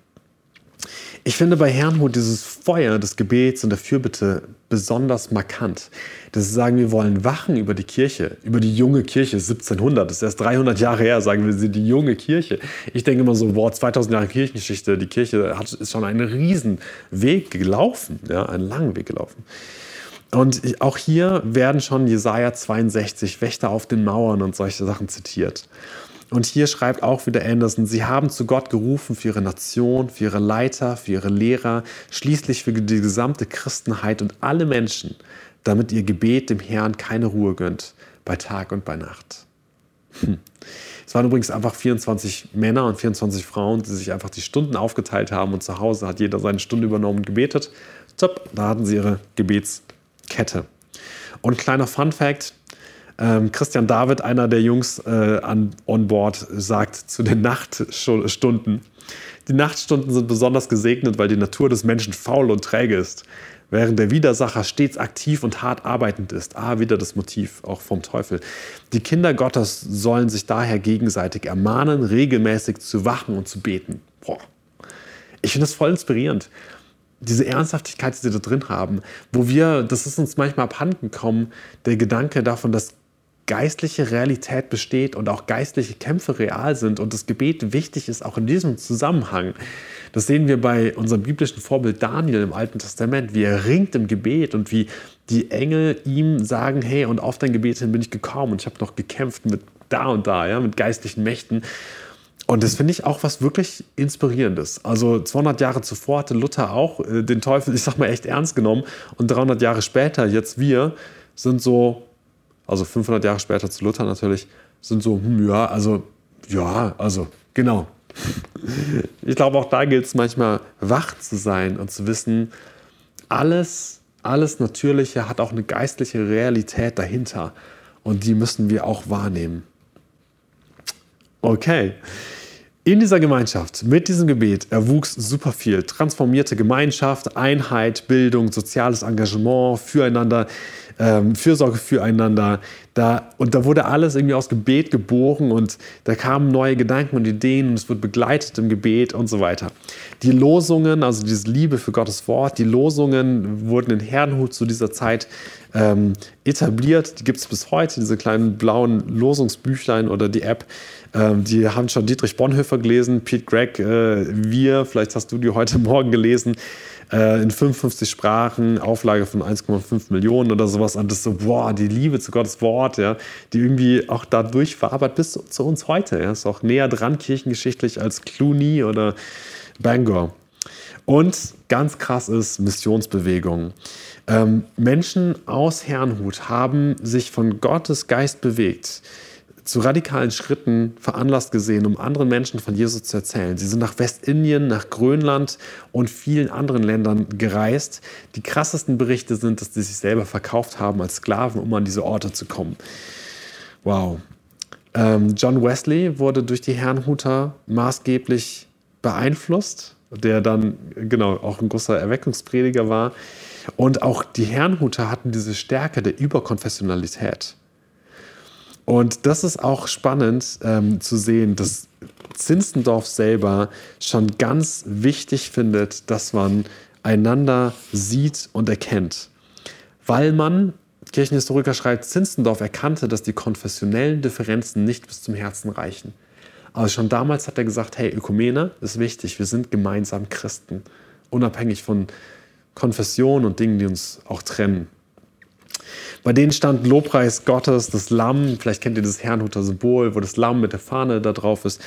Ich finde bei Herrnhut dieses Feuer des Gebets und der Fürbitte besonders markant. Dass sie sagen, wir wollen wachen über die Kirche, über die junge Kirche 1700. Das ist erst 300 Jahre her, sagen wir, sie die junge Kirche. Ich denke immer so, boah, 2000 Jahre Kirchengeschichte, die Kirche hat, ist schon einen riesen Weg gelaufen, ja, einen langen Weg gelaufen. Und auch hier werden schon Jesaja 62, Wächter auf den Mauern und solche Sachen zitiert. Und hier schreibt auch wieder Anderson, sie haben zu Gott gerufen für ihre Nation, für ihre Leiter, für ihre Lehrer, schließlich für die gesamte Christenheit und alle Menschen, damit ihr Gebet dem Herrn keine Ruhe gönnt, bei Tag und bei Nacht. Hm. Es waren übrigens einfach 24 Männer und 24 Frauen, die sich einfach die Stunden aufgeteilt haben und zu Hause hat jeder seine Stunde übernommen und gebetet. Top, da hatten sie ihre Gebetskette. Und kleiner Fun Fact: ähm, Christian David, einer der Jungs äh, an, on board, sagt zu den Nachtstunden, die Nachtstunden sind besonders gesegnet, weil die Natur des Menschen faul und träge ist, während der Widersacher stets aktiv und hart arbeitend ist. Ah, wieder das Motiv auch vom Teufel. Die Kinder Gottes sollen sich daher gegenseitig ermahnen, regelmäßig zu wachen und zu beten. Boah. Ich finde das voll inspirierend. Diese Ernsthaftigkeit, die sie da drin haben, wo wir, das ist uns manchmal abhanden gekommen, der Gedanke davon, dass geistliche Realität besteht und auch geistliche Kämpfe real sind und das Gebet wichtig ist, auch in diesem Zusammenhang. Das sehen wir bei unserem biblischen Vorbild Daniel im Alten Testament, wie er ringt im Gebet und wie die Engel ihm sagen, hey, und auf dein Gebet hin bin ich gekommen und ich habe noch gekämpft mit da und da, ja, mit geistlichen Mächten. Und das finde ich auch was wirklich Inspirierendes. Also 200 Jahre zuvor hatte Luther auch äh, den Teufel, ich sag mal, echt ernst genommen. Und 300 Jahre später, jetzt wir, sind so also 500 Jahre später zu Luther natürlich, sind so, hm, ja, also, ja, also, genau. Ich glaube, auch da gilt es manchmal, wach zu sein und zu wissen, alles, alles Natürliche hat auch eine geistliche Realität dahinter. Und die müssen wir auch wahrnehmen. Okay. In dieser Gemeinschaft, mit diesem Gebet, erwuchs super viel. Transformierte Gemeinschaft, Einheit, Bildung, soziales Engagement, füreinander ähm, Fürsorge füreinander. Da, und da wurde alles irgendwie aus Gebet geboren und da kamen neue Gedanken und Ideen und es wird begleitet im Gebet und so weiter. Die Losungen, also diese Liebe für Gottes Wort, die Losungen wurden in Herrenhut zu dieser Zeit ähm, etabliert. Die gibt es bis heute, diese kleinen blauen Losungsbüchlein oder die App. Ähm, die haben schon Dietrich Bonhoeffer gelesen, Pete Gregg, äh, wir, vielleicht hast du die heute Morgen gelesen äh, in 55 Sprachen, Auflage von 1,5 Millionen oder sowas. Und das so, boah, die Liebe zu Gottes Wort, ja, die irgendwie auch dadurch verarbeitet bis zu, zu uns heute. Ja. Ist auch näher dran kirchengeschichtlich als Cluny oder Bangor. Und ganz krass ist Missionsbewegung. Ähm, Menschen aus Herrnhut haben sich von Gottes Geist bewegt zu radikalen Schritten veranlasst gesehen, um anderen Menschen von Jesus zu erzählen. Sie sind nach Westindien, nach Grönland und vielen anderen Ländern gereist. Die krassesten Berichte sind, dass sie sich selber verkauft haben als Sklaven, um an diese Orte zu kommen. Wow. Ähm, John Wesley wurde durch die Herrnhuter maßgeblich beeinflusst, der dann genau auch ein großer Erweckungsprediger war. Und auch die Herrnhuter hatten diese Stärke der Überkonfessionalität. Und das ist auch spannend ähm, zu sehen, dass Zinstendorf selber schon ganz wichtig findet, dass man einander sieht und erkennt. Weil man, Kirchenhistoriker schreibt, Zinstendorf erkannte, dass die konfessionellen Differenzen nicht bis zum Herzen reichen. Aber schon damals hat er gesagt, hey, Ökumene ist wichtig, wir sind gemeinsam Christen, unabhängig von Konfession und Dingen, die uns auch trennen. Bei denen stand Lobpreis Gottes, das Lamm, vielleicht kennt ihr das Herrnhuter Symbol, wo das Lamm mit der Fahne da drauf ist.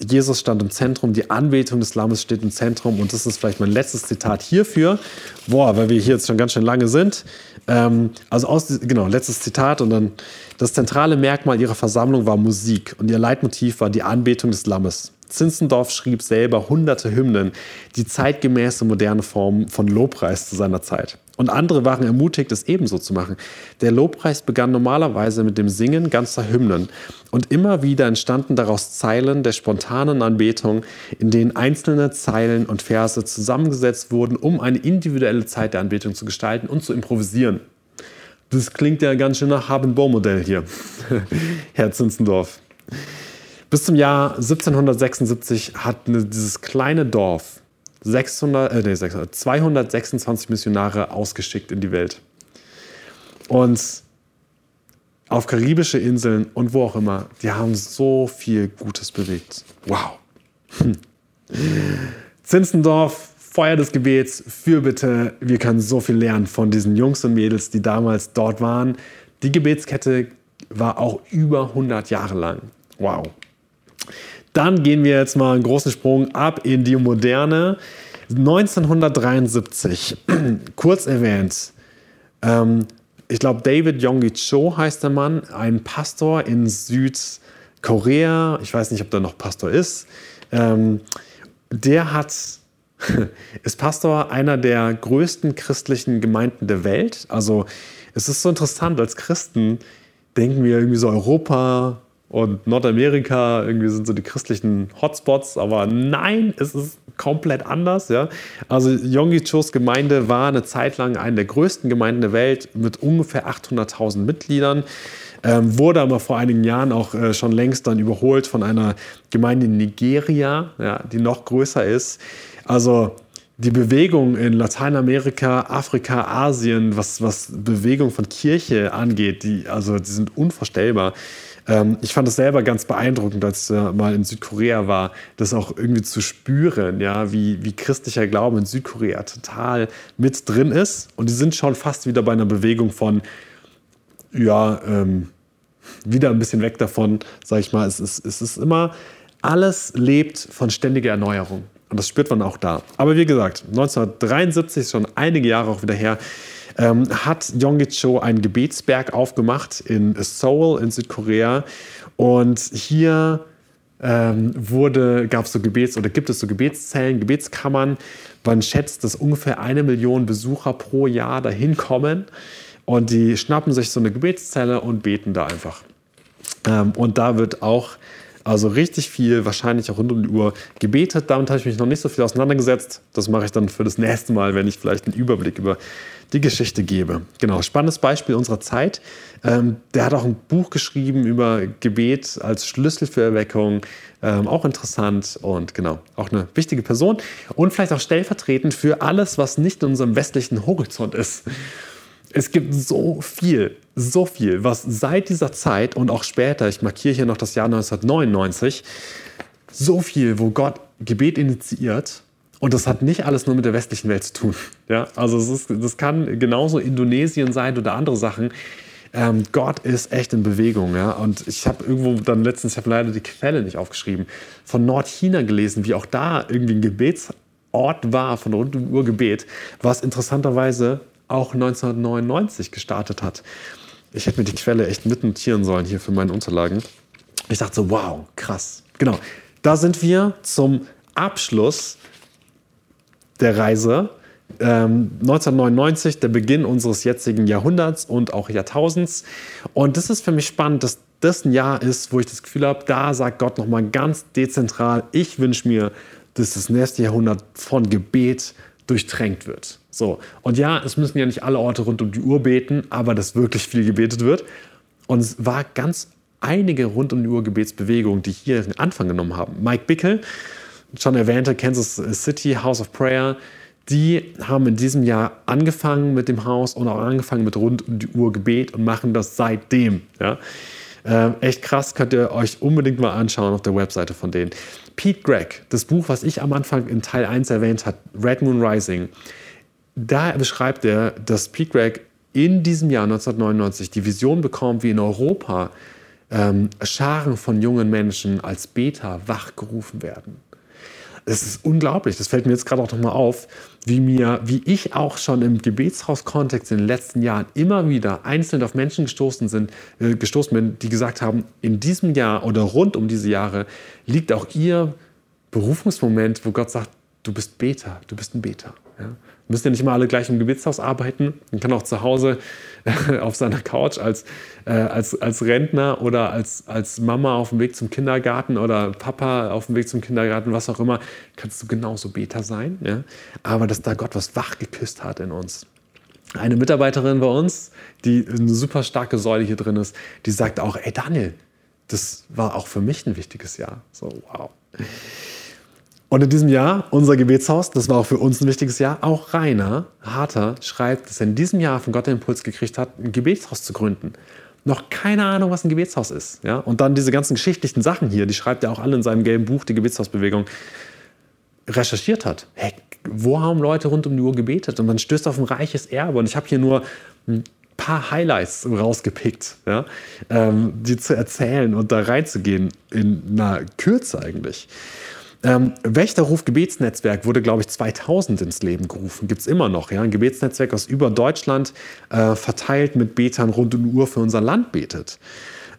Jesus stand im Zentrum, die Anbetung des Lammes steht im Zentrum und das ist vielleicht mein letztes Zitat hierfür. Boah, weil wir hier jetzt schon ganz schön lange sind. Ähm, also aus, genau, letztes Zitat und dann das zentrale Merkmal ihrer Versammlung war Musik und ihr Leitmotiv war die Anbetung des Lammes. Zinzendorf schrieb selber hunderte Hymnen, die zeitgemäße moderne Form von Lobpreis zu seiner Zeit. Und andere waren ermutigt, es ebenso zu machen. Der Lobpreis begann normalerweise mit dem Singen ganzer Hymnen. Und immer wieder entstanden daraus Zeilen der spontanen Anbetung, in denen einzelne Zeilen und Verse zusammengesetzt wurden, um eine individuelle Zeit der Anbetung zu gestalten und zu improvisieren. Das klingt ja ganz schön nach Haben-Bohr-Modell hier, Herr Zinzendorf. Bis zum Jahr 1776 hat dieses kleine Dorf 600, äh, nee, 600, 226 Missionare ausgeschickt in die Welt. Und auf karibische Inseln und wo auch immer, die haben so viel Gutes bewegt. Wow. Hm. Zinzendorf, Feuer des Gebets, Fürbitte. Wir können so viel lernen von diesen Jungs und Mädels, die damals dort waren. Die Gebetskette war auch über 100 Jahre lang. Wow. Dann gehen wir jetzt mal einen großen Sprung ab in die Moderne. 1973, kurz erwähnt, ähm, ich glaube, David Yonggi Cho heißt der Mann, ein Pastor in Südkorea. Ich weiß nicht, ob der noch Pastor ist. Ähm, der hat, ist Pastor einer der größten christlichen Gemeinden der Welt. Also es ist so interessant, als Christen denken wir irgendwie so Europa und Nordamerika irgendwie sind so die christlichen Hotspots, aber nein, es ist komplett anders. Ja? Also Yonggi-Chos Gemeinde war eine Zeit lang eine der größten Gemeinden der Welt mit ungefähr 800.000 Mitgliedern. Ähm, wurde aber vor einigen Jahren auch äh, schon längst dann überholt von einer Gemeinde in Nigeria, ja, die noch größer ist. Also die Bewegung in Lateinamerika, Afrika, Asien, was, was Bewegung von Kirche angeht, die, also, die sind unvorstellbar. Ähm, ich fand es selber ganz beeindruckend, als ich äh, mal in Südkorea war, das auch irgendwie zu spüren, ja, wie, wie christlicher Glaube in Südkorea total mit drin ist. Und die sind schon fast wieder bei einer Bewegung von, ja, ähm, wieder ein bisschen weg davon, sag ich mal. Es ist, es ist immer, alles lebt von ständiger Erneuerung. Und das spürt man auch da. Aber wie gesagt, 1973, schon einige Jahre auch wieder her, ähm, hat Yonggi-cho einen Gebetsberg aufgemacht in Seoul in Südkorea. Und hier ähm, wurde, gab es so Gebets- oder gibt es so Gebetszellen, Gebetskammern. Man schätzt, dass ungefähr eine Million Besucher pro Jahr dahin kommen. Und die schnappen sich so eine Gebetszelle und beten da einfach. Ähm, und da wird auch also richtig viel, wahrscheinlich auch rund um die Uhr gebetet. Damit habe ich mich noch nicht so viel auseinandergesetzt. Das mache ich dann für das nächste Mal, wenn ich vielleicht einen Überblick über die Geschichte gebe. Genau, spannendes Beispiel unserer Zeit. Ähm, der hat auch ein Buch geschrieben über Gebet als Schlüssel für Erweckung. Ähm, auch interessant und genau, auch eine wichtige Person. Und vielleicht auch stellvertretend für alles, was nicht in unserem westlichen Horizont ist. Es gibt so viel, so viel, was seit dieser Zeit und auch später, ich markiere hier noch das Jahr 1999, so viel, wo Gott Gebet initiiert und das hat nicht alles nur mit der westlichen Welt zu tun. Ja, also es ist, das kann genauso Indonesien sein oder andere Sachen. Ähm, Gott ist echt in Bewegung. Ja? Und ich habe irgendwo dann letztens, ich habe leider die Quelle nicht aufgeschrieben, von Nordchina gelesen, wie auch da irgendwie ein Gebetsort war von rund um Uhr Gebet, was interessanterweise auch 1999 gestartet hat. Ich hätte mir die Quelle echt mitnotieren sollen hier für meine Unterlagen. Ich dachte so, wow, krass. Genau, da sind wir zum Abschluss der Reise. Ähm, 1999, der Beginn unseres jetzigen Jahrhunderts und auch Jahrtausends. Und das ist für mich spannend, dass das ein Jahr ist, wo ich das Gefühl habe, da sagt Gott nochmal ganz dezentral, ich wünsche mir, dass das nächste Jahrhundert von Gebet durchtränkt wird. So. Und ja, es müssen ja nicht alle Orte rund um die Uhr beten, aber dass wirklich viel gebetet wird. Und es war ganz einige rund um die Uhr Gebetsbewegungen, die hier den Anfang genommen haben. Mike Bickel, schon erwähnte Kansas City House of Prayer, die haben in diesem Jahr angefangen mit dem Haus und auch angefangen mit rund um die Uhr Gebet und machen das seitdem. Ja? Äh, echt krass, könnt ihr euch unbedingt mal anschauen auf der Webseite von denen. Pete Gregg, das Buch, was ich am Anfang in Teil 1 erwähnt habe, Red Moon Rising, da beschreibt er, dass Pete Gregg in diesem Jahr 1999 die Vision bekommt, wie in Europa ähm, Scharen von jungen Menschen als Beta wachgerufen werden. Es ist unglaublich. Das fällt mir jetzt gerade auch nochmal auf, wie mir, wie ich auch schon im Gebetshaus-Kontext in den letzten Jahren immer wieder einzeln auf Menschen gestoßen, sind, äh, gestoßen bin, die gesagt haben, in diesem Jahr oder rund um diese Jahre liegt auch ihr Berufungsmoment, wo Gott sagt, du bist Beta, du bist ein Beta. Ja? Müssen ja nicht immer alle gleich im Gebetshaus arbeiten. Man kann auch zu Hause auf seiner Couch als, äh, als, als Rentner oder als, als Mama auf dem Weg zum Kindergarten oder Papa auf dem Weg zum Kindergarten, was auch immer, kannst du genauso Beta sein. Ja? Aber dass da Gott was wach geküsst hat in uns. Eine Mitarbeiterin bei uns, die eine super starke Säule hier drin ist, die sagt auch, ey Daniel, das war auch für mich ein wichtiges Jahr. So, wow. Und in diesem Jahr, unser Gebetshaus, das war auch für uns ein wichtiges Jahr, auch Rainer Harter schreibt, dass er in diesem Jahr von Gott den Impuls gekriegt hat, ein Gebetshaus zu gründen. Noch keine Ahnung, was ein Gebetshaus ist. Ja? Und dann diese ganzen geschichtlichen Sachen hier, die schreibt er auch alle in seinem gelben Buch, die Gebetshausbewegung, recherchiert hat. Hey, wo haben Leute rund um die Uhr gebetet? Und man stößt auf ein reiches Erbe. Und ich habe hier nur ein paar Highlights rausgepickt, ja? ähm, die zu erzählen und da reinzugehen in einer Kürze eigentlich. Ähm, Wächterruf Gebetsnetzwerk wurde, glaube ich, 2000 ins Leben gerufen. Gibt es immer noch. Ja? Ein Gebetsnetzwerk aus über Deutschland äh, verteilt mit Betern rund um die Uhr für unser Land betet.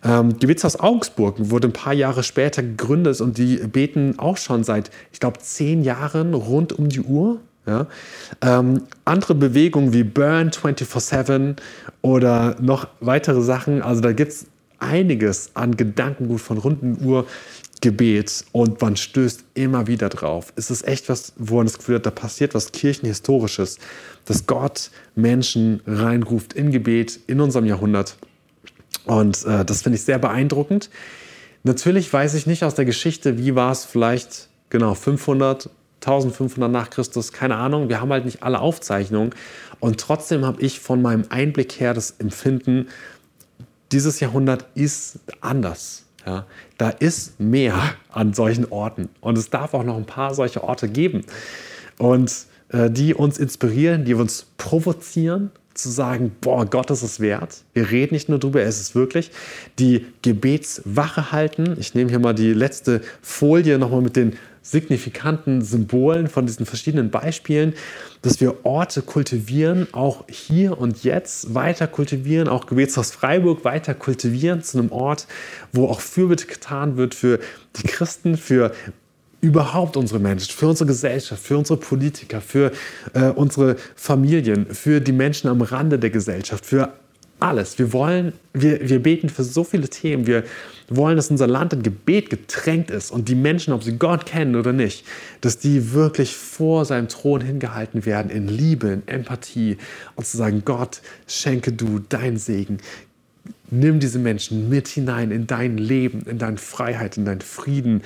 Ähm, Gebetshaus Augsburg wurde ein paar Jahre später gegründet und die beten auch schon seit, ich glaube, zehn Jahren rund um die Uhr. Ja? Ähm, andere Bewegungen wie Burn 24-7 oder noch weitere Sachen, also da gibt es einiges an Gedankengut von runden Uhr Gebet und man stößt immer wieder drauf. Es ist echt was, wo man das Gefühl hat, da passiert was Kirchenhistorisches, dass Gott Menschen reinruft in Gebet in unserem Jahrhundert. Und äh, das finde ich sehr beeindruckend. Natürlich weiß ich nicht aus der Geschichte, wie war es vielleicht genau 500, 1500 nach Christus, keine Ahnung. Wir haben halt nicht alle Aufzeichnungen. Und trotzdem habe ich von meinem Einblick her das Empfinden, dieses Jahrhundert ist anders. Ja, da ist mehr an solchen Orten und es darf auch noch ein paar solche Orte geben und äh, die uns inspirieren, die uns provozieren, zu sagen, boah, Gott ist es wert. Wir reden nicht nur drüber, es ist wirklich. Die Gebetswache halten. Ich nehme hier mal die letzte Folie nochmal mit den signifikanten Symbolen von diesen verschiedenen Beispielen, dass wir Orte kultivieren, auch hier und jetzt weiter kultivieren, auch Gebetshaus Freiburg weiter kultivieren zu einem Ort, wo auch Fürbitte getan wird für die Christen, für überhaupt unsere Menschen, für unsere Gesellschaft, für unsere Politiker, für äh, unsere Familien, für die Menschen am Rande der Gesellschaft, für alles. Wir wollen, wir, wir beten für so viele Themen. Wir wollen, dass unser Land in Gebet getränkt ist und die Menschen, ob sie Gott kennen oder nicht, dass die wirklich vor seinem Thron hingehalten werden in Liebe, in Empathie und zu sagen, Gott, schenke du deinen Segen. Nimm diese Menschen mit hinein in dein Leben, in deine Freiheit, in deinen Frieden,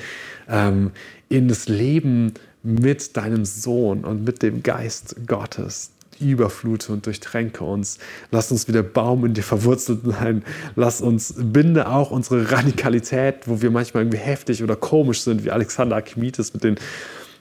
ähm, in das Leben mit deinem Sohn und mit dem Geist Gottes überflute und durchtränke uns. Lass uns wie der Baum in dir verwurzelt sein. Lass uns, binde auch unsere Radikalität, wo wir manchmal irgendwie heftig oder komisch sind, wie Alexander Archimedes mit den,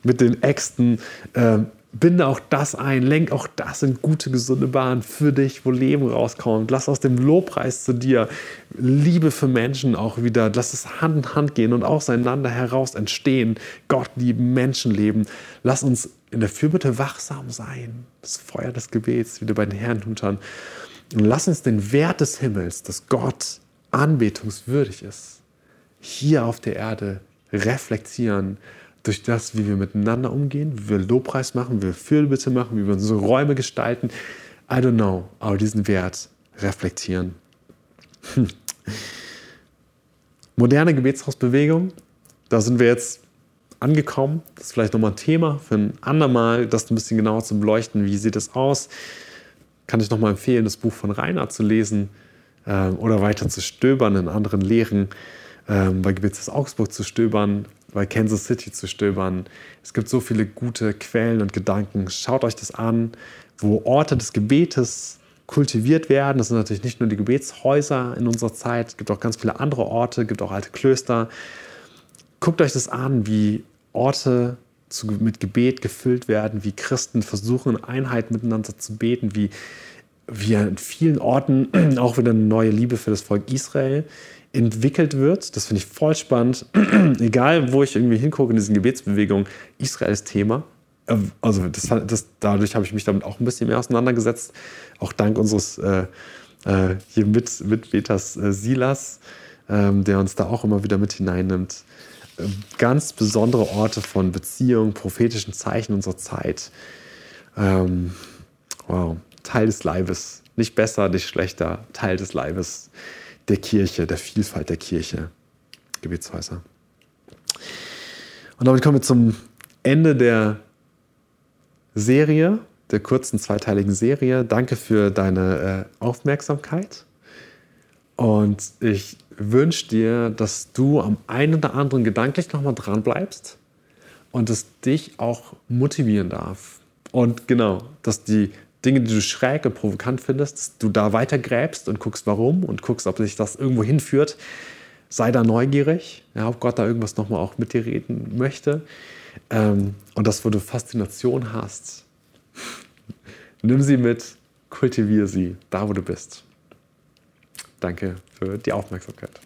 mit den Äxten. Äh, binde auch das ein, lenk auch das in gute, gesunde Bahnen für dich, wo Leben rauskommt. Lass aus dem Lobpreis zu dir Liebe für Menschen auch wieder, lass es Hand in Hand gehen und auseinander heraus entstehen. Gott lieben, Menschen leben. Lass uns in der Fürbitte wachsam sein. Das Feuer des Gebets, wieder bei den Herrenhutern. Und lass uns den Wert des Himmels, dass Gott anbetungswürdig ist, hier auf der Erde reflektieren durch das, wie wir miteinander umgehen, wie wir Lobpreis machen, wie wir Fürbitte machen, wie wir unsere Räume gestalten. I don't know, aber diesen Wert reflektieren. Hm. Moderne Gebetshausbewegung, da sind wir jetzt angekommen. Das ist vielleicht nochmal ein Thema für ein andermal, das ein bisschen genauer zu beleuchten. Wie sieht es aus? Kann ich nochmal empfehlen, das Buch von Rainer zu lesen äh, oder weiter zu stöbern in anderen Lehren, äh, bei Gebetshaus Augsburg zu stöbern, bei Kansas City zu stöbern. Es gibt so viele gute Quellen und Gedanken. Schaut euch das an, wo Orte des Gebetes kultiviert werden. Das sind natürlich nicht nur die Gebetshäuser in unserer Zeit, es gibt auch ganz viele andere Orte, es gibt auch alte Klöster. Guckt euch das an, wie Orte zu, mit Gebet gefüllt werden, wie Christen versuchen, in Einheit miteinander zu beten, wie, wie an vielen Orten auch wieder eine neue Liebe für das Volk Israel entwickelt wird. Das finde ich voll spannend. Egal, wo ich irgendwie hingucke in diesen Gebetsbewegungen, Israel ist Thema. Ähm, also das, das, dadurch habe ich mich damit auch ein bisschen mehr auseinandergesetzt. Auch dank unseres äh, äh, hier mit, Mitbeters äh, Silas, ähm, der uns da auch immer wieder mit hineinnimmt. Ähm, ganz besondere Orte von Beziehung, prophetischen Zeichen unserer Zeit. Ähm, wow, Teil des Leibes. Nicht besser, nicht schlechter, Teil des Leibes der Kirche, der Vielfalt der Kirche. Gebetshäuser. Und damit kommen wir zum Ende der Serie, der kurzen zweiteiligen Serie. Danke für deine äh, Aufmerksamkeit. Und ich wünsche dir, dass du am einen oder anderen gedanklich nochmal dran bleibst und es dich auch motivieren darf. Und genau, dass die Dinge, die du schräg und provokant findest, du da weiter gräbst und guckst, warum und guckst, ob sich das irgendwo hinführt. Sei da neugierig, ja, ob Gott da irgendwas nochmal auch mit dir reden möchte. Ähm, und das, wo du Faszination hast, nimm sie mit, kultiviere sie, da wo du bist. Danke für die Aufmerksamkeit.